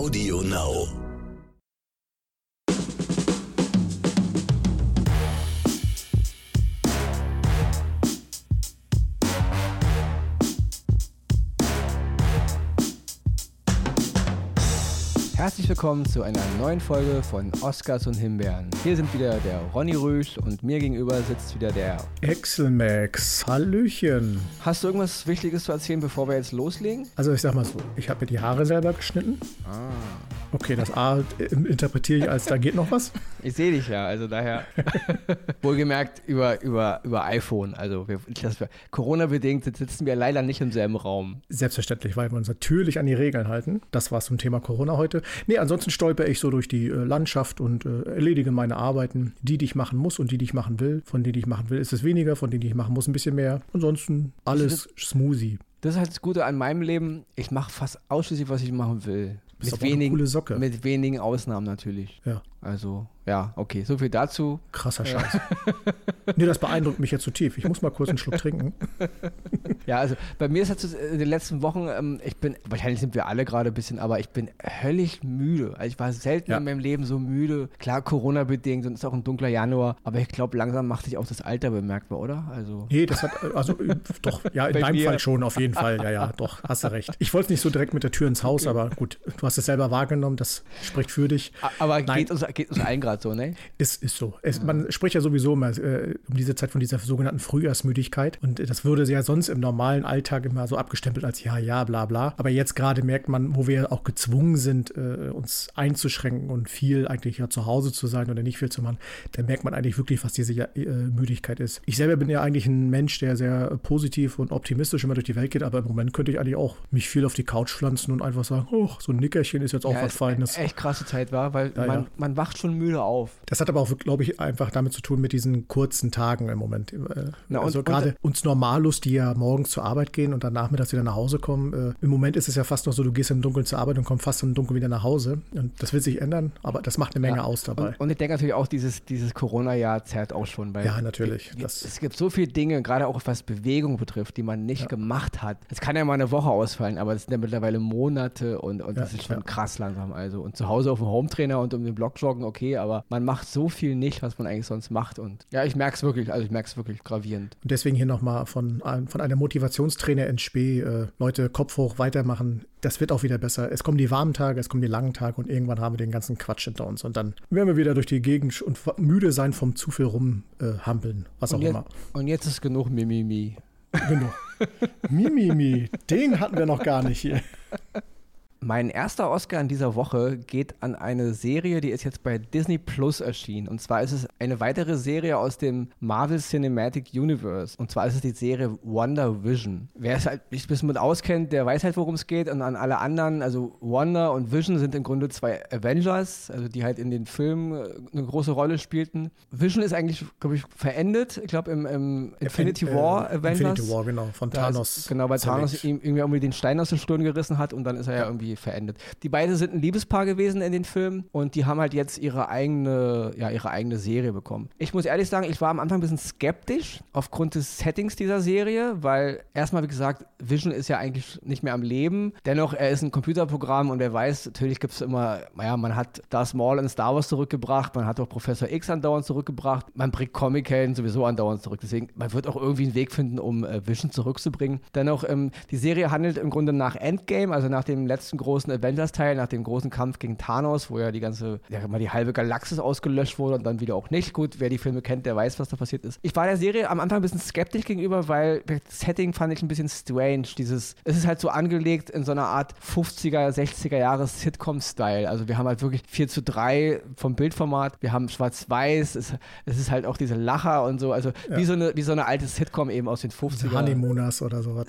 Audio Now. Herzlich willkommen zu einer neuen Folge von Oscars und Himbeeren. Hier sind wieder der Ronny Rüsch und mir gegenüber sitzt wieder der. Exelmax, Hallöchen. Hast du irgendwas Wichtiges zu erzählen, bevor wir jetzt loslegen? Also ich sag mal so, ich habe mir die Haare selber geschnitten. Ah. Okay, das A interpretiere ich als, da geht noch was. Ich sehe dich ja, also daher. Wohlgemerkt über, über, über iPhone. Also wir, das wir, Corona-bedingt sitzen wir leider nicht im selben Raum. Selbstverständlich, weil wir uns natürlich an die Regeln halten. Das war's zum Thema Corona heute. Nee, ansonsten stolper ich so durch die äh, Landschaft und äh, erledige meine Arbeiten, die, die ich machen muss und die, die ich machen will. Von denen, die ich machen will, ist es weniger, von denen, die ich machen muss, ein bisschen mehr. Ansonsten alles smoothie. Das ist halt das Gute an meinem Leben. Ich mache fast ausschließlich, was ich machen will. Bist Mit auch eine wenigen, coole Socke. mit wenigen Ausnahmen natürlich. Ja, Also, ja, okay, so viel dazu. krasser Scheiß. nee, das beeindruckt mich jetzt zu tief. Ich muss mal kurz einen Schluck trinken. Ja, also bei mir ist es in den letzten Wochen, ähm, ich bin, wahrscheinlich sind wir alle gerade ein bisschen, aber ich bin höllisch müde. Also ich war selten Ja. in meinem Leben so müde. Klar, Corona-bedingt und es ist auch ein dunkler Januar, aber ich glaube, langsam macht sich auch das Alter bemerkbar, oder? Also. Nee, das hat, äh, also äh, doch, ja, in Bei deinem mir. Fall schon, auf jeden Fall. Ja, ja, doch, hast du recht. Ich wollte es nicht so direkt mit der Tür ins Haus, aber gut, du hast es selber wahrgenommen, das spricht für dich. Aber Nein. geht uns, geht uns allen gerade so, ne? Ist, ist so. Es, Man spricht ja sowieso immer äh, um diese Zeit von dieser sogenannten Frühjahrsmüdigkeit. Und das würde ja sonst im normalen Alltag immer so abgestempelt als ja, ja, bla bla. Aber jetzt gerade merkt man, wo wir auch gezwungen sind, äh, uns einzuschränken und viel eigentlich ja zu Hause zu sein oder nicht viel zu machen, da merkt man eigentlich wirklich, was diese äh, Müdigkeit ist. Ich selber bin ja eigentlich ein Mensch, der sehr positiv und optimistisch immer durch die Welt geht, aber im Moment könnte ich eigentlich auch mich viel auf die Couch pflanzen und einfach sagen, oh, so ein Nickerchen ist jetzt auch Ja, was es Feines. echt krasse Zeit war, weil Ja, man, ja. man wacht schon müde auf. Das hat aber auch, glaube ich, einfach damit zu tun mit diesen kurzen Tagen im Moment. Äh, Na, und- also und- gerade uns Normalos, die ja morgens zur Arbeit gehen und dann nachmittags wieder nach Hause kommen. Äh, Im Moment ist es ja fast noch so, du gehst im Dunkeln zur Arbeit und kommst fast im Dunkeln wieder nach Hause. Und das wird sich ändern, aber das macht eine Menge Ja. aus dabei. Und, und ich denke natürlich auch, dieses, dieses Corona-Jahr zerrt auch schon. Weil Ja, natürlich. Es, Das- es gibt so viele Dinge, gerade auch was Bewegung betrifft, die man nicht gemacht hat. Es kann ja mal eine Woche ausfallen, aber das sind ja mittlerweile Monate und, und das Ja, ist schon ja. krass langsam. Also und zu Hause auf dem Hometrainer und um den Block joggen, okay, aber man macht so viel nicht, was man eigentlich sonst macht. Und ja, ich merke es wirklich, also ich merke es wirklich gravierend. Und deswegen hier nochmal von, von einer Motivationstrainer in Spee, äh, Leute, Kopf hoch, weitermachen. Das wird auch wieder besser. Es kommen die warmen Tage, es kommen die langen Tage und irgendwann haben wir den ganzen Quatsch hinter uns. Und dann werden wir wieder durch die Gegend und müde sein vom zu viel rumhampeln, äh, was auch Und jetzt, immer. und jetzt ist genug Mimimi. Genau. Mimimi, den hatten wir noch gar nicht hier. Mein erster Oscar in dieser Woche geht an eine Serie, die ist jetzt bei Disney Plus erschienen. Und zwar ist es eine weitere Serie aus dem Marvel Cinematic Universe. Und zwar ist es die Serie Wonder Vision. Wer es halt nicht ein bisschen mit auskennt, der weiß halt, worum es geht. Und an alle anderen, also Wonder und Vision sind im Grunde zwei Avengers, also die halt in den Filmen äh, eine große Rolle spielten. Vision ist eigentlich, glaube ich, verendet. Ich glaube, im, im Infinity Äh, War Avengers. Infinity War, genau, von Thanos. Ist, genau, weil Thanos ihm irgendwie irgendwie den Stein aus der Stirn gerissen hat und dann ist er ja, irgendwie verendet. Die beiden sind ein Liebespaar gewesen in den Filmen und die haben halt jetzt ihre eigene, ja, ihre eigene Serie bekommen. Ich muss ehrlich sagen, ich war am Anfang ein bisschen skeptisch aufgrund des Settings dieser Serie, weil erstmal, wie gesagt, Vision ist ja eigentlich nicht mehr am Leben. Dennoch, er ist ein Computerprogramm und wer weiß, natürlich gibt es immer, naja, man hat Darth Maul in Star Wars zurückgebracht, man hat auch Professor X andauernd zurückgebracht, man bringt Comic-Helden sowieso andauernd zurück. Deswegen, man wird auch irgendwie einen Weg finden, um äh, Vision zurückzubringen. Dennoch, ähm, die Serie handelt im Grunde nach Endgame, also nach dem letzten großen Avengers-Teil, nach dem großen Kampf gegen Thanos, wo ja die ganze, ja mal die halbe Galaxis ausgelöscht wurde und dann wieder auch nicht. Gut, wer die Filme kennt, der weiß, was da passiert ist. Ich war der Serie am Anfang ein bisschen skeptisch gegenüber, weil das Setting fand ich ein bisschen strange. Dieses, es ist halt so angelegt in so einer Art 50er, 60er Jahre Sitcom-Style. Also wir haben halt wirklich 4 zu 3 vom Bildformat, wir haben schwarz-weiß, es, es ist halt auch diese Lacher und so, also wie, so eine, wie so eine alte Sitcom eben aus den 50er. Honeymooners oder sowas.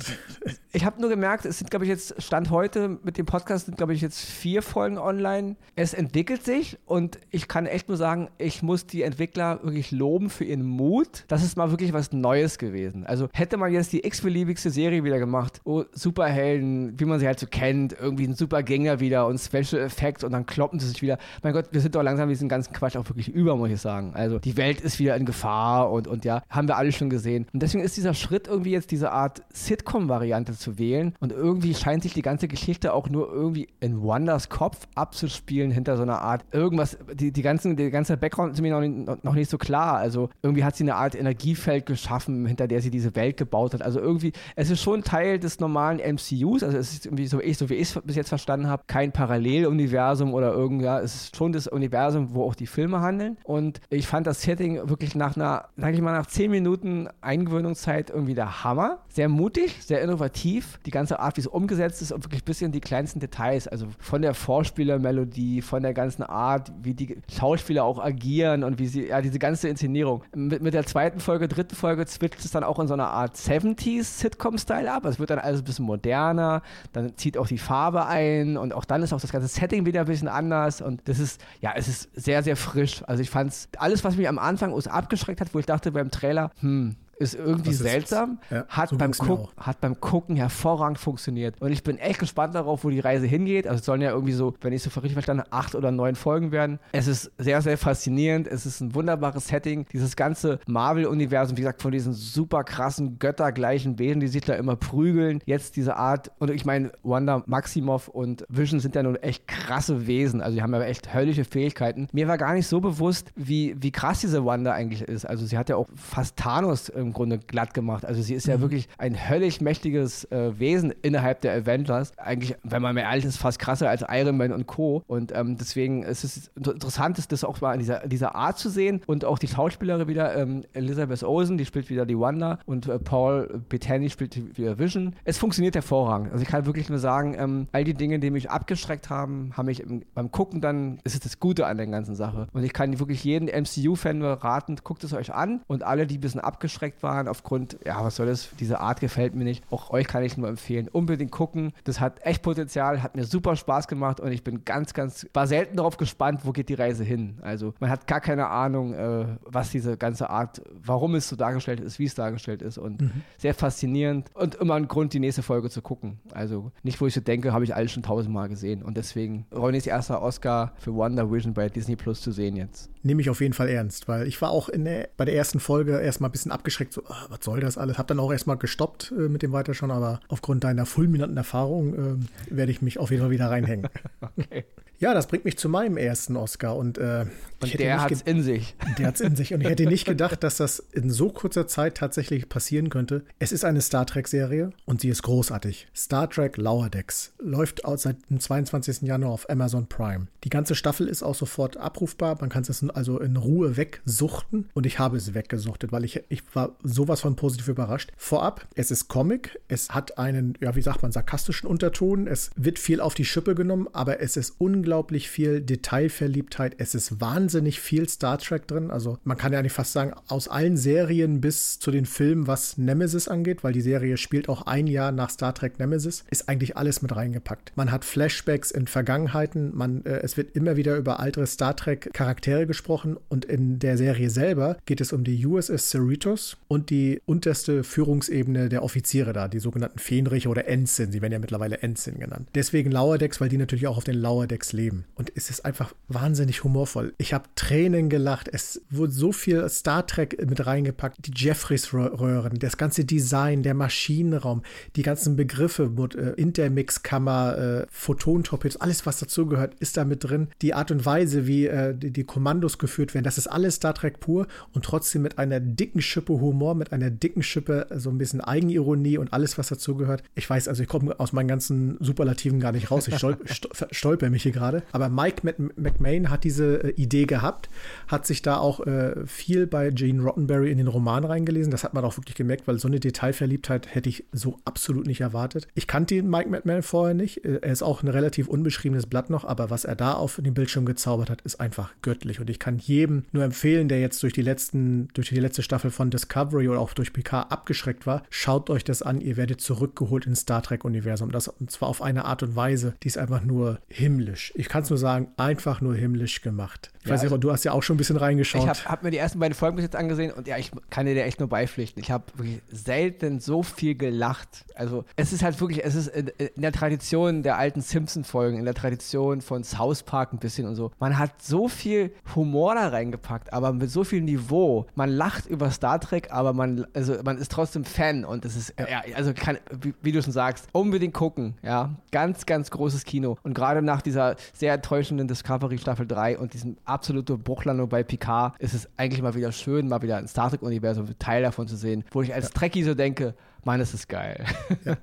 Ich habe nur gemerkt, es sind, glaube ich, jetzt, Stand heute mit dem Podcast sind, glaube ich, jetzt vier Folgen online. Es entwickelt sich und ich kann echt nur sagen, ich muss die Entwickler wirklich loben für ihren Mut. Das ist mal wirklich was Neues gewesen. Also hätte man jetzt die x-beliebigste Serie wieder gemacht, oh, Superhelden, wie man sie halt so kennt, irgendwie ein super Gänger wieder und Special Effects und dann kloppen sie sich wieder. Mein Gott, wir sind doch langsam diesen ganzen Quatsch auch wirklich über, muss ich sagen. Also die Welt ist wieder in Gefahr und, und ja, haben wir alle schon gesehen. Und deswegen ist dieser Schritt irgendwie jetzt diese Art Sitcom-Variante zu wählen und irgendwie scheint sich die ganze Geschichte auch nur irgendwie in Wonders Kopf abzuspielen hinter so einer Art irgendwas, die, die ganzen, die ganze Background ist mir noch nicht, noch nicht so klar. Also irgendwie hat sie eine Art Energiefeld geschaffen, hinter der sie diese Welt gebaut hat. Also irgendwie, es ist schon Teil des normalen MCUs, also es ist irgendwie so, ich, so wie ich es bis jetzt verstanden habe, kein Paralleluniversum oder irgendwie, ja, es ist schon das Universum, wo auch die Filme handeln. Und ich fand das Setting wirklich nach einer, sag ich mal, nach zehn Minuten Eingewöhnungszeit irgendwie der Hammer. Sehr mutig, sehr innovativ. Die ganze Art, wie es umgesetzt ist und wirklich bis in die kleinsten Details. Also von der Vorspielermelodie, von der ganzen Art, wie die Schauspieler auch agieren und wie sie, ja, diese ganze Inszenierung. Mit, mit der zweiten Folge, dritten Folge switcht es dann auch in so einer Art 70s-Sitcom-Style ab. Es wird dann alles ein bisschen moderner, dann zieht auch die Farbe ein und auch dann ist auch das ganze Setting wieder ein bisschen anders und das ist, ja, es ist sehr, sehr frisch. Also ich fand es, alles, was mich am Anfang abgeschreckt hat, wo ich dachte beim Trailer, hm, ist irgendwie ist, seltsam, ja, hat, so beim Guck, hat beim Gucken hervorragend funktioniert. Und ich bin echt gespannt darauf, wo die Reise hingeht. Also es sollen ja irgendwie so, wenn ich so richtig verstanden habe, acht oder neun Folgen werden. Es ist sehr, sehr faszinierend. Es ist ein wunderbares Setting. Dieses ganze Marvel-Universum, wie gesagt, von diesen super krassen, göttergleichen Wesen, die sich da immer prügeln. Jetzt diese Art, und ich meine, Wanda Maximoff und Vision sind ja nun echt krasse Wesen. Also die haben ja echt höllische Fähigkeiten. Mir war gar nicht so bewusst, wie, wie krass diese Wanda eigentlich ist. Also sie hat ja auch fast Thanos irgendwie im Grunde glatt gemacht. Also sie ist ja mhm. wirklich ein höllisch mächtiges äh, Wesen innerhalb der Avengers. Eigentlich, wenn man mir ehrlich ist, fast krasser als Iron Man und Co. Und ähm, deswegen ist es interessant, ist das auch mal in dieser, dieser Art zu sehen. Und auch die Schauspielerin wieder, ähm, Elizabeth Olsen, die spielt wieder die Wanda und äh, Paul Bettany spielt wieder Vision. Es funktioniert hervorragend. Also ich kann wirklich nur sagen, ähm, all die Dinge, die mich abgeschreckt haben, haben mich im, beim Gucken dann, ist es das Gute an der ganzen Sache. Und ich kann wirklich jeden MCU-Fan nur raten, guckt es euch an und alle, die ein bisschen abgeschreckt waren aufgrund, ja, was soll das, diese Art gefällt mir nicht. Auch euch kann ich nur empfehlen, unbedingt gucken. Das hat echt Potenzial, hat mir super Spaß gemacht und ich bin ganz, ganz, war selten darauf gespannt, wo geht die Reise hin. Also man hat gar keine Ahnung, äh, was diese ganze Art, warum es so dargestellt ist, wie es dargestellt ist und mhm. sehr faszinierend und immer ein Grund, die nächste Folge zu gucken. Also nicht, wo ich so denke, habe ich alles schon tausendmal gesehen und deswegen Ronnys erster Oscar für Wonder Vision bei Disney Plus zu sehen jetzt. Nehme ich auf jeden Fall ernst, weil ich war auch in der, bei der ersten Folge erstmal ein bisschen abgeschreckt, so, ah, was soll das alles? Hab dann auch erstmal gestoppt äh, mit dem Weiterschauen, aber aufgrund deiner fulminanten Erfahrung äh, werde ich mich auf jeden Fall wieder reinhängen. okay. Ja, das bringt mich zu meinem ersten Oscar und, äh, und der hat es in sich. Der hat es in sich und ich hätte nicht gedacht, dass das in so kurzer Zeit tatsächlich passieren könnte. Es ist eine Star Trek Serie und sie ist großartig. Star Trek Lower Decks läuft seit dem 22. Januar auf Amazon Prime. Die ganze Staffel ist auch sofort abrufbar. Man kann es also in Ruhe wegsuchten und ich habe es weggesuchtet, weil ich, ich war sowas von positiv überrascht. Vorab, es ist Comic, es hat einen, ja, wie sagt man, sarkastischen Unterton. Es wird viel auf die Schippe genommen, aber es ist unglaublich unglaublich viel Detailverliebtheit. Es ist wahnsinnig viel Star Trek drin. Also man kann ja eigentlich fast sagen, aus allen Serien bis zu den Filmen, was Nemesis angeht, weil die Serie spielt auch ein Jahr nach Star Trek Nemesis, ist eigentlich alles mit reingepackt. Man hat Flashbacks in Vergangenheiten, man, äh, es wird immer wieder über ältere Star Trek Charaktere gesprochen und in der Serie selber geht es um die USS Cerritos und die unterste Führungsebene der Offiziere da, die sogenannten Fähnriche oder Ensign. Sie werden ja mittlerweile Ensign genannt. Deswegen Lower Decks, weil die natürlich auch auf den Lower Decks leben leben. Und es ist einfach wahnsinnig humorvoll. Ich habe Tränen gelacht. Es wurde so viel Star Trek mit reingepackt. Die Jeffries-Röhren, das ganze Design, der Maschinenraum, die ganzen Begriffe, äh, Intermix-Kammer, äh, Photontorpedos, alles, was dazugehört, ist da mit drin. Die Art und Weise, wie äh, die, Kommandos geführt werden, das ist alles Star Trek pur und trotzdem mit einer dicken Schippe Humor, mit einer dicken Schippe so ein bisschen Eigenironie und alles, was dazugehört. Ich weiß, also ich komme aus meinen ganzen Superlativen gar nicht raus. Ich stol stolper mich hier gerade gerade. Aber Mike McMahon hat diese äh, Idee gehabt, hat sich da auch äh, viel bei Gene Rottenberry in den Roman reingelesen. Das hat man auch wirklich gemerkt, weil so eine Detailverliebtheit hätte ich so absolut nicht erwartet. Ich kannte den Mike McMahon vorher nicht. Äh, er ist auch ein relativ unbeschriebenes Blatt noch, aber was er da auf dem Bildschirm gezaubert hat, ist einfach göttlich. Und ich kann jedem nur empfehlen, der jetzt durch die letzten, durch die letzte Staffel von Discovery oder auch durch PK abgeschreckt war, schaut euch das an. Ihr werdet zurückgeholt ins Star Trek-Universum. Und zwar auf eine Art und Weise, die ist einfach nur himmlisch himmlisch. Ich kann es nur sagen, einfach nur himmlisch gemacht. Ich Ja, weiß nicht, also- du hast ja auch schon ein bisschen reingeschaut. Ich habe hab mir die ersten beiden Folgen bis jetzt angesehen und ja, ich kann dir echt nur beipflichten. Ich habe wirklich selten so viel gelacht. Also es ist halt wirklich, es ist in, in der Tradition der alten Simpson-Folgen, in der Tradition von South Park ein bisschen und so. Man hat so viel Humor da reingepackt, aber mit so viel Niveau. Man lacht über Star Trek, aber man, also man ist trotzdem Fan und es ist, ja, also kann, wie, wie du schon sagst, unbedingt gucken. Ja, ganz, ganz großes Kino. Und gerade nach dieser sehr enttäuschenden Discovery Staffel 3 und diesem absolute Bruchlandung bei Picard ist es eigentlich mal wieder schön, mal wieder ein Star Trek-Universum Teil davon zu sehen, wo ich als Trekkie so denke, Mann, ist geil.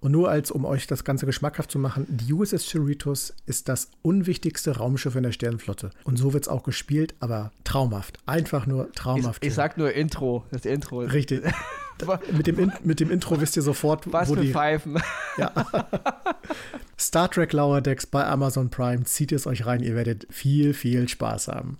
Und nur als, um euch das Ganze geschmackhaft zu machen, die USS Cerritos ist das unwichtigste Raumschiff in der Sternenflotte. Und so wird es auch gespielt, aber traumhaft. Einfach nur Ich, traumhaft. ich sag nur Intro, das Intro. Richtig. mit, dem In mit dem Intro wisst ihr sofort, Was wo für die Pfeifen. Star Trek Lower Decks bei Amazon Prime. Zieht es euch rein, ihr werdet viel, viel Spaß haben.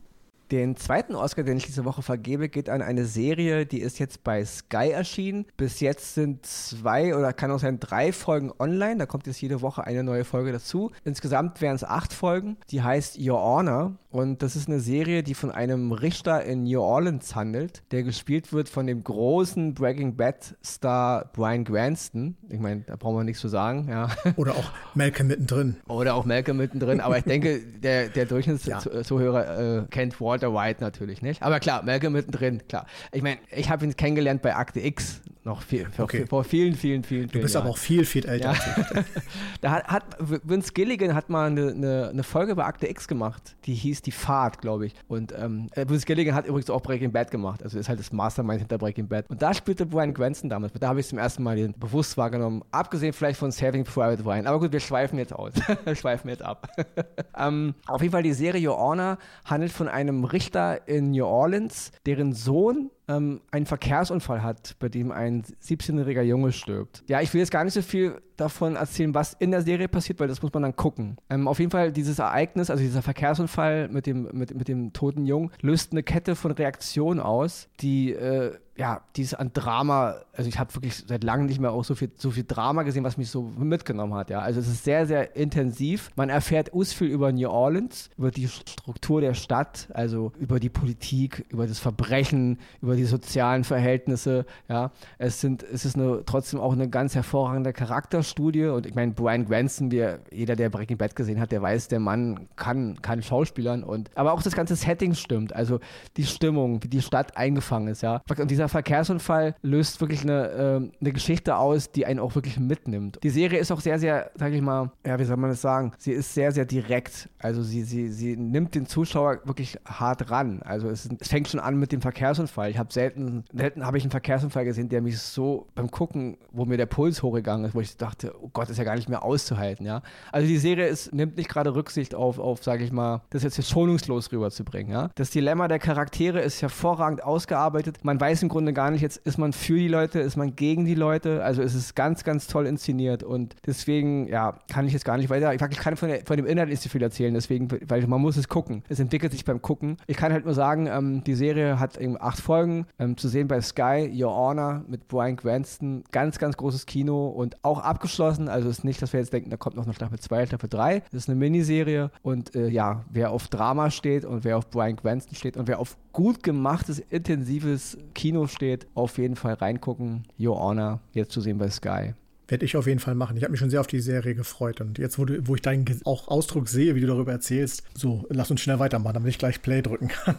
Den zweiten Oscar, den ich diese Woche vergebe, geht an eine Serie, die ist jetzt bei Sky erschienen. Bis jetzt sind zwei oder kann auch sein drei Folgen online. Da kommt jetzt jede Woche eine neue Folge dazu. Insgesamt wären es acht Folgen. Die heißt Your Honor. Und das ist eine Serie, die von einem Richter in New Orleans handelt, der gespielt wird von dem großen Breaking Bad Star Brian Cranston. Ich meine, da brauchen wir nichts zu sagen, ja. Oder auch Malcolm mittendrin. Oder auch Malcolm mittendrin. Aber ich denke, der, der Durchschnittszuhörer äh, kennt Walter White natürlich nicht. Aber klar, Malcolm mittendrin, klar. Ich meine, ich habe ihn kennengelernt bei Akte X noch viel, vor, Okay. vor vielen, vielen, vielen, Du vielen bist Jahren. aber auch viel, viel älter. Ja. Da hat, hat Vince Gilligan hat mal eine, eine, eine Folge bei Akte X gemacht, die hieß Die Fahrt, glaube ich. Und ähm, äh, Vince Gilligan hat übrigens auch Breaking Bad gemacht, also ist halt das Mastermind hinter Breaking Bad. Und da spielte Brian Cranston damals. Da habe ich zum ersten Mal den bewusst wahrgenommen, abgesehen vielleicht von Saving Private Ryan. Aber gut, wir schweifen jetzt aus. wir schweifen jetzt ab. ähm, auf jeden Fall die Serie Your Honor handelt von einem Richter in New Orleans, deren Sohn ähm, einen Verkehrsunfall hat, bei dem ein 17-jähriger Junge stirbt. Ja, ich will jetzt gar nicht so viel davon erzählen, was in der Serie passiert, weil das muss man dann gucken. Ähm, auf jeden Fall dieses Ereignis, also dieser Verkehrsunfall mit dem, mit, mit dem toten Jungen, löst eine Kette von Reaktionen aus, die äh, ja, die ist an Drama, also ich habe wirklich seit langem nicht mehr auch so viel, so viel Drama gesehen, was mich so mitgenommen hat, ja. Also es ist sehr, sehr intensiv. Man erfährt us viel über New Orleans, über die Struktur der Stadt, also über die Politik, über das Verbrechen, über die sozialen Verhältnisse, ja. Es sind, es ist eine, trotzdem auch eine ganz hervorragende Charakterstudie und ich meine, Brian Granson, der, jeder, der Breaking Bad gesehen hat, der weiß, der Mann kann, kann Schauspielern und, aber auch das ganze Setting stimmt, also die Stimmung, wie die Stadt eingefangen ist, ja. Und dieser Verkehrsunfall löst wirklich eine, ähm, eine Geschichte aus, die einen auch wirklich mitnimmt. Die Serie ist auch sehr, sehr, sag ich mal, ja, wie soll man das sagen? Sie ist sehr, sehr direkt. Also sie, sie, sie nimmt den Zuschauer wirklich hart ran. Also es, es fängt schon an mit dem Verkehrsunfall. Ich habe selten, selten habe ich einen Verkehrsunfall gesehen, der mich so beim Gucken, wo mir der Puls hochgegangen ist, wo ich dachte, oh Gott, ist ja gar nicht mehr auszuhalten, ja. Also die Serie ist, nimmt nicht gerade Rücksicht auf, auf, sage ich mal, das jetzt schonungslos rüberzubringen, ja. Das Dilemma der Charaktere ist hervorragend ausgearbeitet. Man weiß im Grunde gar nicht, jetzt ist man für die Leute, ist man gegen die Leute. Also es ist ganz, ganz toll inszeniert und deswegen, ja, kann ich jetzt gar nicht weiter. Ich, kann von, der, von dem Inhalt nicht so viel erzählen, deswegen, weil man muss es gucken. Es entwickelt sich beim Gucken. Ich kann halt nur sagen, ähm, die Serie hat eben acht Folgen ähm, zu sehen bei Sky, Your Honor mit Brian Cranston. Ganz, ganz großes Kino und auch abgeschlossen. Also es ist nicht, dass wir jetzt denken, da kommt noch eine Staffel 2, Staffel 3. Das ist eine Miniserie und äh, ja, wer auf Drama steht und wer auf Brian Cranston steht und wer auf gut gemachtes, intensives Kino steht, auf jeden Fall reingucken. Your Honor, jetzt zu sehen bei Sky. Werde ich auf jeden Fall machen. Ich habe mich schon sehr auf die Serie gefreut. Und jetzt, wo, du, wo ich deinen auch Ausdruck sehe, wie du darüber erzählst, so, lass uns schnell weitermachen, damit ich gleich Play drücken kann.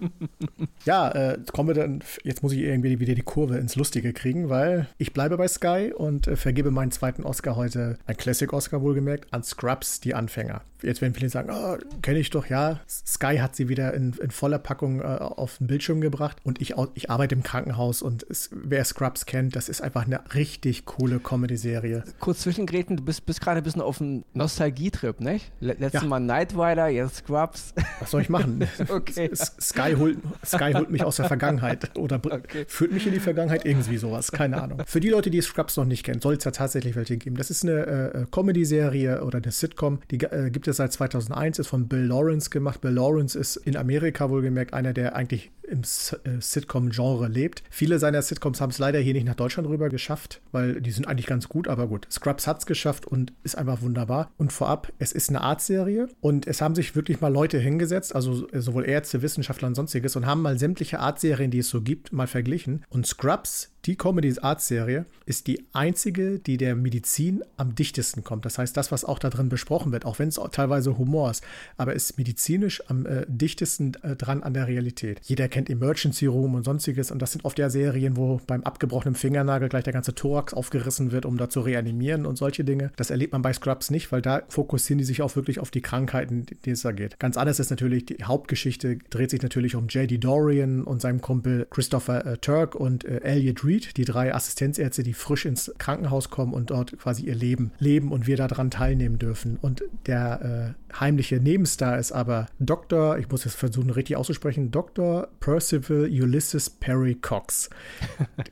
ja, äh, kommen wir dann, jetzt muss ich irgendwie wieder die Kurve ins Lustige kriegen, weil ich bleibe bei Sky und äh, vergebe meinen zweiten Oscar heute, ein Classic-Oscar wohlgemerkt, an Scrubs, die Anfänger. Jetzt werden viele sagen, oh, kenne ich doch, ja. Sky hat sie wieder in, in voller Packung äh, auf den Bildschirm gebracht und ich, ich arbeite im Krankenhaus und es, wer Scrubs kennt, das ist einfach eine richtig coole Comedy-Serie. Kurz zwischengräten, du bist, bist gerade ein bisschen auf einem Nostalgietrip, nicht? Le letztes Ja. Mal Knight Rider, jetzt Scrubs. Was soll ich machen? Okay. Sky holt, Sky holt mich aus der Vergangenheit oder Okay. führt mich in die Vergangenheit, irgendwie sowas, keine Ahnung. Für die Leute, die Scrubs noch nicht kennen, soll es ja tatsächlich welche geben. Das ist eine äh, Comedy-Serie oder eine Sitcom, die äh, gibt es seit 2001, ist von Bill Lawrence gemacht. Bill Lawrence ist in Amerika wohlgemerkt einer der eigentlich im äh, Sitcom-Genre lebt. Viele seiner Sitcoms haben es leider hier nicht nach Deutschland rüber geschafft, weil die sind eigentlich ganz gut, aber gut. Scrubs hat es geschafft und ist einfach wunderbar. Und vorab, es ist eine Art-Serie und es haben sich wirklich mal Leute hingesetzt, also sowohl Ärzte, Wissenschaftler und sonstiges, und haben mal sämtliche Art-Serien, die es so gibt, mal verglichen. Und Scrubs die Comedy Art Serie ist die einzige, die der Medizin am dichtesten kommt. Das heißt, das, was auch da drin besprochen wird, auch wenn es teilweise Humor ist, aber ist medizinisch am äh, dichtesten äh, dran an der Realität. Jeder kennt Emergency Room und sonstiges und das sind oft ja Serien, wo beim abgebrochenen Fingernagel gleich der ganze Thorax aufgerissen wird, um da zu reanimieren und solche Dinge. Das erlebt man bei Scrubs nicht, weil da fokussieren die sich auch wirklich auf die Krankheiten, die es da geht. Ganz anders ist natürlich, die Hauptgeschichte dreht sich natürlich um J.D. Dorian und seinem Kumpel Christopher äh, Turk und äh, Elliot Reed die drei Assistenzärzte, die frisch ins Krankenhaus kommen und dort quasi ihr Leben leben und wir daran teilnehmen dürfen. Und der äh, heimliche Nebenstar ist aber Dr., ich muss es versuchen richtig auszusprechen, Dr. Percival Ulysses Perry Cox.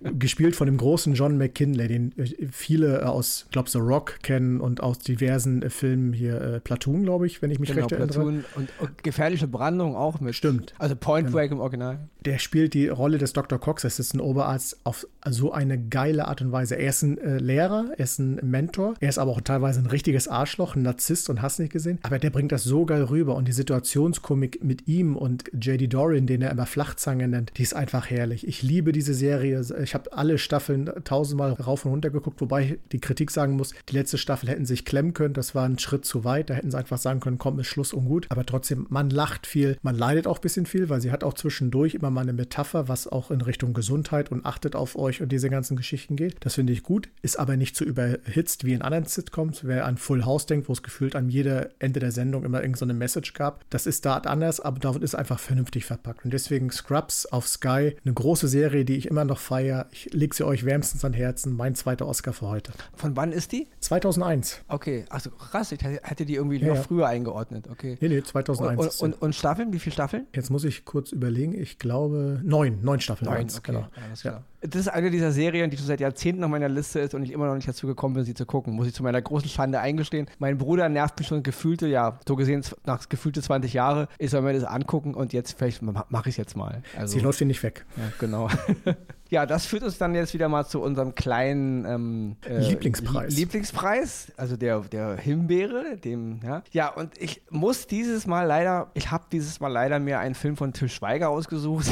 gespielt von dem großen John McKinley, den äh, viele aus, glaube The Rock kennen und aus diversen äh, Filmen hier, äh, Platoon, glaube ich, wenn ich mich genau, recht erinnere. Platoon und, und, gefährliche Brandung auch mit. Stimmt. Also Point genau. Break im Original. Der spielt die Rolle des Dr. Cox, das ist ein Oberarzt, auf so eine geile Art und Weise. Er ist ein äh, Lehrer, er ist ein Mentor, er ist aber auch teilweise ein richtiges Arschloch, ein Narzisst und hast nicht gesehen. Aber der bringt das so geil rüber und die Situationskomik mit ihm und J.D. Dorian, den er immer Flachzange nennt, die ist einfach herrlich. Ich liebe diese Serie. Ich habe alle Staffeln tausendmal rauf und runter geguckt, wobei ich die Kritik sagen muss, die letzte Staffel hätten sich klemmen können. Das war ein Schritt zu weit. Da hätten sie einfach sagen können, komm, ist Schluss und gut. Aber trotzdem, man lacht viel, man leidet auch ein bisschen viel, weil sie hat auch zwischendurch immer mal eine Metapher, was auch in Richtung Gesundheit und achtet auf euch und diese ganzen Geschichten geht. Das finde ich gut, ist aber nicht so überhitzt wie in anderen Sitcoms. Wer an Full House denkt, wo es gefühlt an jeder Ende der Sendung immer irgendeine so Message gab, das ist da anders, aber David ist einfach vernünftig verpackt. Und deswegen Scrubs auf Sky, eine große Serie, die ich immer noch feiere. Ich lege sie euch wärmstens an Herzen. Mein zweiter Oscar für heute. Von wann ist die? 2001. Okay, also krass, ich hätte die irgendwie ja, noch ja. früher eingeordnet. Okay. Nee, nee, 2001. Und, und, und, Staffeln? Wie viele Staffeln? Jetzt muss ich kurz überlegen. Ich glaube neun, neun Staffeln. Neun, okay. Genau. Alles klar. Ja das ist eine dieser Serien, die schon seit Jahrzehnten auf meiner Liste ist und ich immer noch nicht dazu gekommen bin, sie zu gucken. Muss ich zu meiner großen Schande eingestehen. Mein Bruder nervt mich schon gefühlte, ja, so gesehen nach gefühlte 20 Jahre. Ich soll mir das angucken und jetzt vielleicht mache ich es jetzt mal. Also, sie läuft hier nicht weg. Ja, genau. Ja, das führt uns dann jetzt wieder mal zu unserem kleinen ähm, äh, Lieblingspreis. Lieblingspreis, also der, der Himbeere, dem, ja. Ja, und ich muss dieses Mal leider, ich habe dieses Mal leider mir einen Film von Till Schweiger ausgesucht.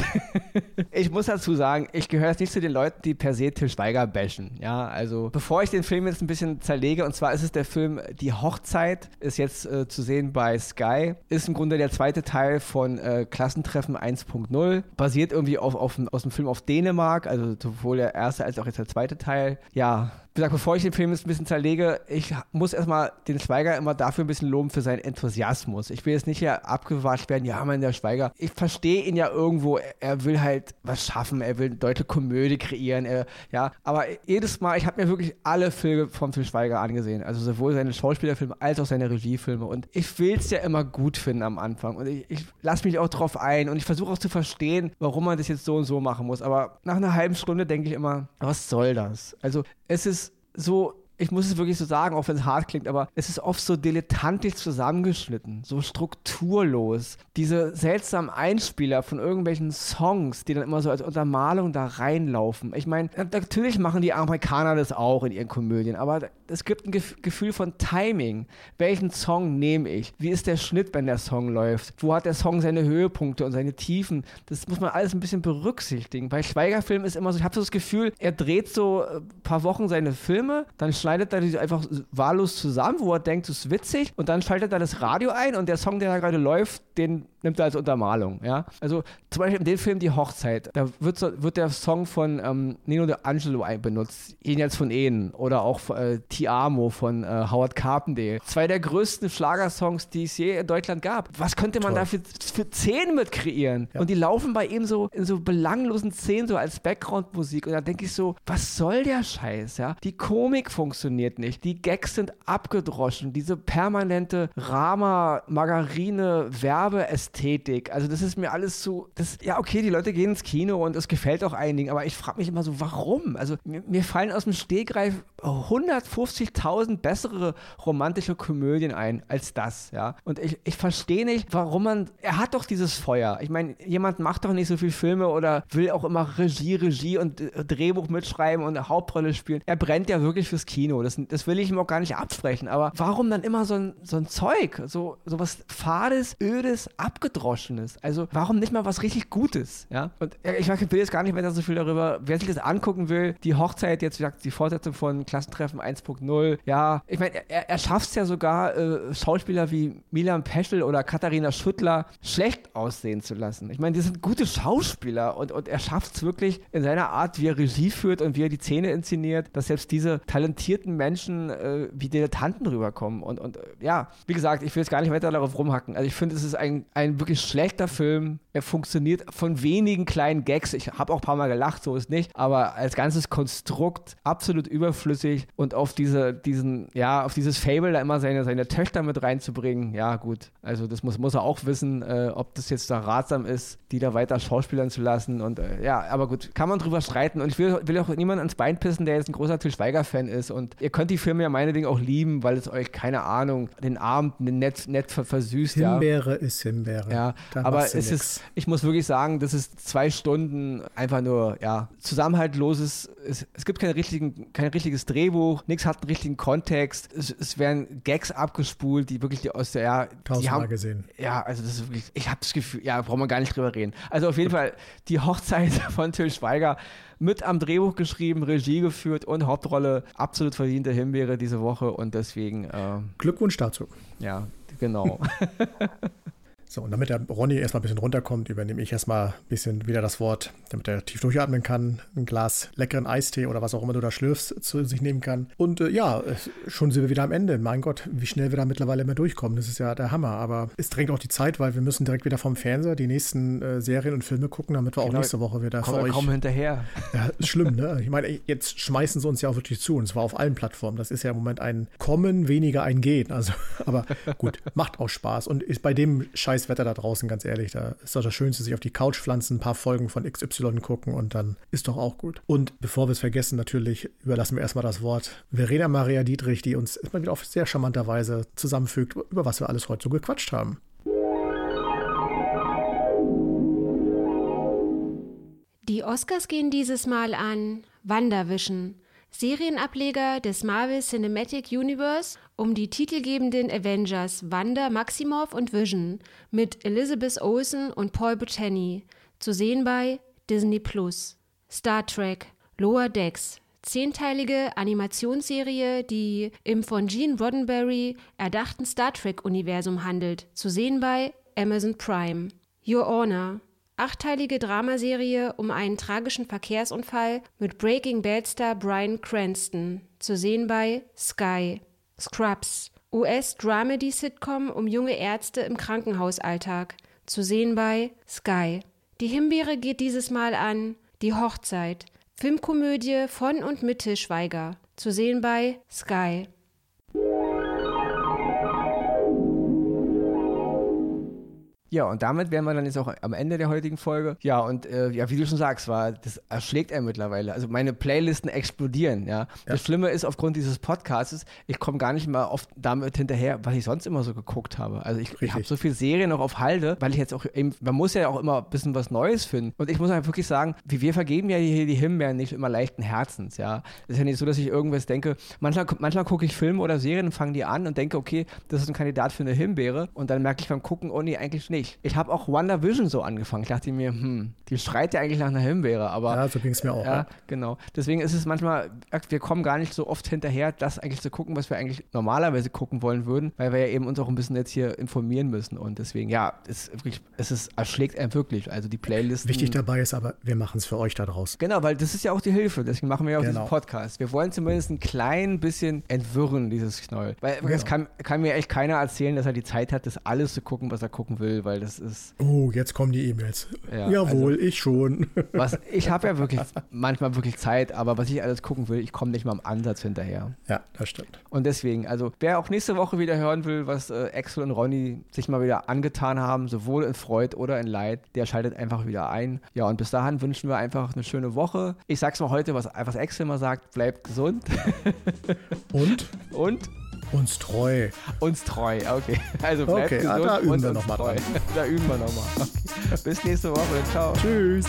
ich muss dazu sagen, ich gehöre jetzt nicht zu den Leuten, die per se Till Schweiger bashen. Ja, also bevor ich den Film jetzt ein bisschen zerlege, und zwar ist es der Film Die Hochzeit, ist jetzt äh, zu sehen bei Sky, ist im Grunde der zweite Teil von äh, Klassentreffen 1.0, basiert irgendwie auf, auf, aus dem Film auf Dänemark, also sowohl der erste als auch jetzt der zweite Teil. Ja, gesagt, bevor ich den Film jetzt ein bisschen zerlege, ich muss erstmal den Schweiger immer dafür ein bisschen loben für seinen Enthusiasmus. Ich will jetzt nicht hier abgewascht werden, ja, man, der Schweiger. Ich verstehe ihn ja irgendwo, er will halt was schaffen, er will eine deutsche Komödie kreieren, er, ja. Aber jedes Mal, ich habe mir wirklich alle Filme von Phil Schweiger angesehen. Also sowohl seine Schauspielerfilme als auch seine Regiefilme. Und ich will es ja immer gut finden am Anfang. Und ich, ich lasse mich auch drauf ein und ich versuche auch zu verstehen, warum man das jetzt so und so machen muss. Aber nach einer halben Stunde denke ich immer, was soll das? Also es ist so ich muss es wirklich so sagen, auch wenn es hart klingt, aber es ist oft so dilettantisch zusammengeschnitten, so strukturlos. Diese seltsamen Einspieler von irgendwelchen Songs, die dann immer so als Untermalung da reinlaufen. Ich meine, natürlich machen die Amerikaner das auch in ihren Komödien, aber es gibt ein Gefühl von Timing. Welchen Song nehme ich? Wie ist der Schnitt, wenn der Song läuft? Wo hat der Song seine Höhepunkte und seine Tiefen? Das muss man alles ein bisschen berücksichtigen. Bei Schweigerfilmen ist immer so, ich habe so das Gefühl, er dreht so ein paar Wochen seine Filme, dann schneidet schneidet er die einfach wahllos zusammen, wo er denkt, es ist witzig. Und dann schaltet er das Radio ein und der Song, der da gerade läuft, den nimmt er als Untermalung. Ja? Also zum Beispiel in dem Film Die Hochzeit, da wird, so, wird der Song von ähm, Nino de Angelo benutzt, Jenseits von Ehen oder auch äh, Ti Amo von äh, Howard Carpendale. Zwei der größten Schlagersongs, die es je in Deutschland gab. Was könnte man Toll. da für, für Szenen mit kreieren? Ja. Und die laufen bei ihm so in so belanglosen Szenen so als Background-Musik und da denke ich so, was soll der Scheiß? Ja? Die Komik funktioniert nicht. Die Gags sind abgedroschen. Diese permanente Rama, Margarine, Werbeästhetik. Also das ist mir alles zu. Das, ja, okay, die Leute gehen ins Kino und es gefällt auch einigen, aber ich frage mich immer so, warum? Also mir, mir fallen aus dem Stegreif 150.000 bessere romantische Komödien ein als das, ja. Und ich, ich verstehe nicht, warum man. Er hat doch dieses Feuer. Ich meine, jemand macht doch nicht so viele Filme oder will auch immer Regie, Regie und äh, Drehbuch mitschreiben und eine Hauptrolle spielen. Er brennt ja wirklich fürs Kino. Das, das will ich ihm auch gar nicht absprechen. Aber warum dann immer so ein, so ein Zeug? So, so was Fades, Ödes, Abgedroschenes. Also warum nicht mal was richtig Gutes? Ja. Und ich will jetzt gar nicht mehr so viel darüber. Wer sich das angucken will, die Hochzeit, jetzt wie gesagt, die Fortsetzung von Klassentreffen 1.0. Ja, ich meine, er, er schafft es ja sogar, äh, Schauspieler wie Milan Peschel oder Katharina Schüttler schlecht aussehen zu lassen. Ich meine, die sind gute Schauspieler und, und er schafft es wirklich in seiner Art, wie er Regie führt und wie er die Szene inszeniert, dass selbst diese talentierten Menschen äh, wie Dilettanten rüberkommen. Und, und äh, ja, wie gesagt, ich will jetzt gar nicht weiter darauf rumhacken. Also ich finde, es ist ein, ein wirklich schlechter Film. Er funktioniert von wenigen kleinen Gags. Ich habe auch ein paar Mal gelacht, so ist nicht. Aber als ganzes Konstrukt absolut überflüssig und auf diese, diesen, ja, auf dieses Fable da immer seine, seine Töchter mit reinzubringen, ja gut. Also das muss, muss er auch wissen, äh, ob das jetzt da ratsam ist, die da weiter schauspielern zu lassen. Und äh, ja, aber gut, kann man drüber streiten. Und ich will, will auch niemanden ans Bein pissen, der jetzt ein großer Til Schweiger-Fan ist. Und ihr könnt die Filme ja meinetwegen auch lieben, weil es euch, keine Ahnung, den Abend nett, nett versüßt. Himbeere ja. ist Himbeere. Ja, da aber es nix. ist, ich muss wirklich sagen, das ist zwei Stunden einfach nur, ja, zusammenhaltloses, es, es gibt kein, richtigen, kein richtiges Drehbuch, nichts hat einen richtigen Kontext. Es, es werden Gags abgespult, die wirklich die aus der, ja, Tausendmal gesehen. Ja, also das ist wirklich, ich habe das Gefühl, ja, brauchen wir gar nicht drüber reden. Also auf jeden Fall die Hochzeit von Till Schweiger mit am Drehbuch geschrieben, Regie geführt und Hauptrolle absolut verdiente Himbeere diese Woche und deswegen. Äh, Glückwunsch dazu. Ja, genau. So, und damit der Ronny erstmal ein bisschen runterkommt, übernehme ich erstmal ein bisschen wieder das Wort, damit er tief durchatmen kann, ein Glas leckeren Eistee oder was auch immer du da schlürfst, zu sich nehmen kann. Und äh, ja, schon sind wir wieder am Ende. Mein Gott, wie schnell wir da mittlerweile immer durchkommen. Das ist ja der Hammer. Aber es drängt auch die Zeit, weil wir müssen direkt wieder vom Fernseher die nächsten äh, Serien und Filme gucken, damit wir genau, auch nächste Woche wieder für euch. Kaum hinterher. Ja, ist schlimm, ne? Ich meine, jetzt schmeißen sie uns ja auch wirklich zu und zwar auf allen Plattformen. Das ist ja im Moment ein Kommen, weniger ein Gehen. Also, aber gut, macht auch Spaß und ist bei dem Scheißwetter da draußen ganz ehrlich, da ist doch das Schönste, sich auf die Couch pflanzen, ein paar Folgen von XY gucken und dann ist doch auch gut. Und bevor wir es vergessen, natürlich überlassen wir erstmal das Wort Verena Maria Dietrich, die uns immer wieder auf sehr charmanter Weise zusammenfügt, über was wir alles heute so gequatscht haben. Die Oscars gehen dieses Mal an WandaVision. Serienableger des Marvel Cinematic Universe um die titelgebenden Avengers Wanda Maximoff und Vision mit Elizabeth Olsen und Paul Bettany zu sehen bei Disney Plus. Star Trek Lower Decks zehnteilige Animationsserie, die im von Gene Roddenberry erdachten Star Trek-Universum handelt, zu sehen bei Amazon Prime. Your Honor Achteilige Dramaserie um einen tragischen Verkehrsunfall mit Breaking Bad Star Bryan Cranston, zu sehen bei Sky. Scrubs, US-Dramedy-Sitcom um junge Ärzte im Krankenhausalltag, zu sehen bei Sky. Die Himbeere geht dieses Mal an Die Hochzeit, Filmkomödie von und mit Til Schweiger, zu sehen bei Sky. Ja, und damit wären wir dann jetzt auch am Ende der heutigen Folge. Ja, und äh, ja, wie du schon sagst, war, das erschlägt er mittlerweile. Also meine Playlisten explodieren, ja. ja. Das Schlimme ist, aufgrund dieses Podcasts, ich komme gar nicht mal oft damit hinterher, was ich sonst immer so geguckt habe. Also ich, ich habe so viele Serien noch auf Halde, weil ich jetzt auch eben, man muss ja auch immer ein bisschen was Neues finden. Und ich muss einfach wirklich sagen, wie wir vergeben ja hier die Himbeeren nicht immer leichten Herzens, ja. Das ist ja nicht so, dass ich irgendwas denke. Manchmal, manchmal gucke ich Filme oder Serien und fange die an und denke, okay, das ist ein Kandidat für eine Himbeere. Und dann merke ich beim Gucken, oh nee, eigentlich nicht nicht. Ich habe auch WandaVision so angefangen. Ich dachte mir, hm, die schreit ja eigentlich nach einer Himbeere, aber. Ja, so ging es mir auch. Ja, ja, genau. Deswegen ist es manchmal, wir kommen gar nicht so oft hinterher, das eigentlich zu gucken, was wir eigentlich normalerweise gucken wollen würden, weil wir ja eben uns auch ein bisschen jetzt hier informieren müssen. Und deswegen, ja, es, wirklich, es ist, erschlägt einem wirklich. Also die Playlist. Wichtig dabei ist aber, wir machen es für euch da draußen. Genau, weil das ist ja auch die Hilfe. Deswegen machen wir ja auch genau. diesen Podcast. Wir wollen zumindest ein klein bisschen entwirren, dieses Knäuel. Weil genau. es kann, kann mir echt keiner erzählen, dass er die Zeit hat, das alles zu gucken, was er gucken will, weil das ist. Oh, jetzt kommen die E-Mails. Ja, Jawohl, also- ich schon. Was, ich habe ja wirklich manchmal wirklich Zeit, aber was ich alles gucken will, ich komme nicht mal am Ansatz hinterher. ja, das stimmt. Und deswegen, also wer auch nächste Woche wieder hören will, was äh, Axel und Ronny sich mal wieder angetan haben, sowohl in Freud oder in Leid, der schaltet einfach wieder ein. Ja, und bis dahin wünschen wir einfach eine schöne Woche. Ich sag's mal heute, was, was Axel immer sagt, bleibt gesund Und und uns treu. uns treu. Okay, also bleibt Okay, ah, gesund da üben und wir uns noch mal treu. dran. Da üben wir nochmal. Okay. Bis nächste Woche. Ciao. Tschüss.